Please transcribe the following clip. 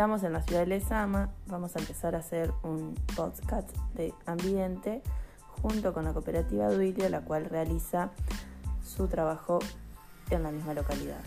Estamos en la ciudad de Lesama, vamos a empezar a hacer un podcast de ambiente junto con la cooperativa Duilio, la cual realiza su trabajo en la misma localidad.